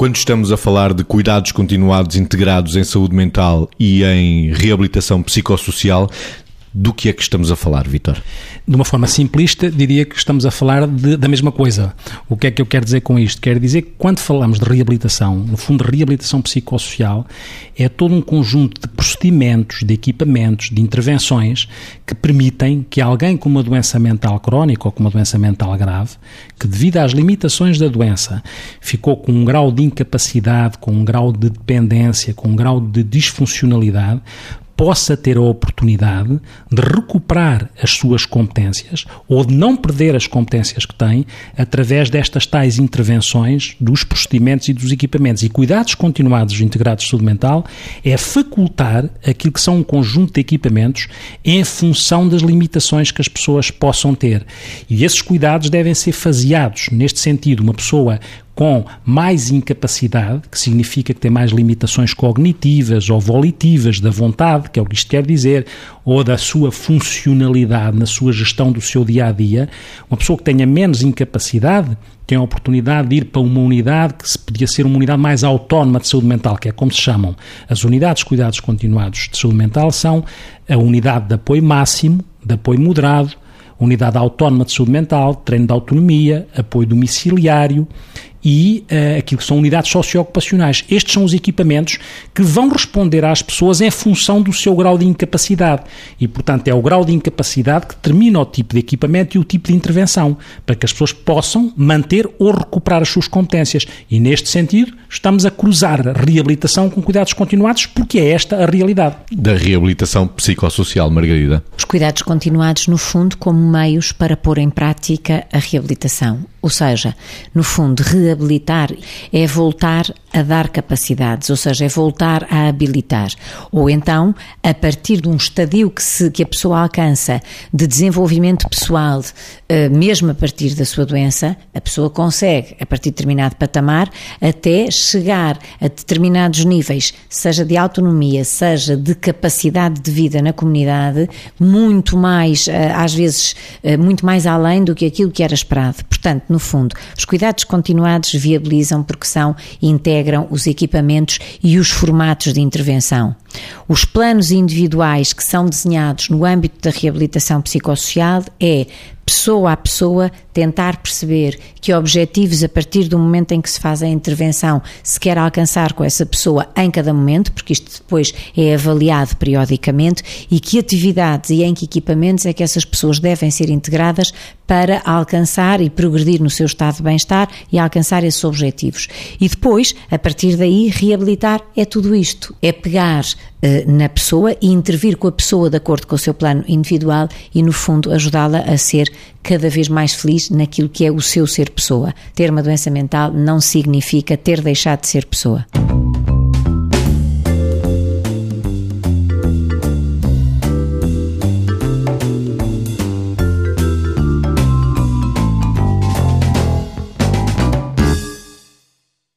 Quando estamos a falar de cuidados continuados integrados em saúde mental e em reabilitação psicossocial, do que é que estamos a falar, Vitor? De uma forma simplista, diria que estamos a falar de, da mesma coisa. O que é que eu quero dizer com isto? Quero dizer que quando falamos de reabilitação, no fundo, reabilitação psicossocial, é todo um conjunto de procedimentos, de equipamentos, de intervenções que permitem que alguém com uma doença mental crónica ou com uma doença mental grave, que devido às limitações da doença ficou com um grau de incapacidade, com um grau de dependência, com um grau de disfuncionalidade, possa ter a oportunidade de recuperar as suas competências ou de não perder as competências que tem através destas tais intervenções dos procedimentos e dos equipamentos. E cuidados continuados integrados de saúde mental é facultar aquilo que são um conjunto de equipamentos em função das limitações que as pessoas possam ter. E esses cuidados devem ser faseados. Neste sentido, uma pessoa com mais incapacidade, que significa que tem mais limitações cognitivas ou volitivas da vontade, que é o que isto quer dizer, ou da sua funcionalidade na sua gestão do seu dia a dia, uma pessoa que tenha menos incapacidade tem a oportunidade de ir para uma unidade que podia ser uma unidade mais autónoma de saúde mental, que é como se chamam. As unidades de cuidados continuados de saúde mental são a unidade de apoio máximo, de apoio moderado, unidade autónoma de saúde mental, treino de autonomia, apoio domiciliário e uh, aquilo que são unidades socioocupacionais. Estes são os equipamentos que vão responder às pessoas em função do seu grau de incapacidade. E, portanto, é o grau de incapacidade que determina o tipo de equipamento e o tipo de intervenção, para que as pessoas possam manter ou recuperar as suas competências. E, neste sentido, estamos a cruzar a reabilitação com cuidados continuados, porque é esta a realidade. Da reabilitação psicossocial, Margarida. Os cuidados continuados, no fundo, como meios para pôr em prática a reabilitação. Ou seja, no fundo, reabilitar é voltar a dar capacidades, ou seja, é voltar a habilitar. Ou então, a partir de um estadio que, se, que a pessoa alcança de desenvolvimento pessoal, eh, mesmo a partir da sua doença, a pessoa consegue, a partir de determinado patamar, até chegar a determinados níveis, seja de autonomia, seja de capacidade de vida na comunidade, muito mais, eh, às vezes, eh, muito mais além do que aquilo que era esperado. Portanto, no fundo, os cuidados continuados viabilizam porque são integram os equipamentos e os formatos de intervenção. Os planos individuais que são desenhados no âmbito da reabilitação psicossocial é pessoa a pessoa, tentar perceber que objetivos, a partir do momento em que se faz a intervenção, se quer alcançar com essa pessoa em cada momento, porque isto depois é avaliado periodicamente, e que atividades e em que equipamentos é que essas pessoas devem ser integradas para alcançar e progredir no seu estado de bem-estar e alcançar esses objetivos. E depois, a partir daí, reabilitar é tudo isto: é pegar eh, na pessoa e intervir com a pessoa de acordo com o seu plano individual e, no fundo, ajudá-la a ser cada vez mais feliz naquilo que é o seu ser pessoa. Ter uma doença mental não significa ter deixado de ser pessoa.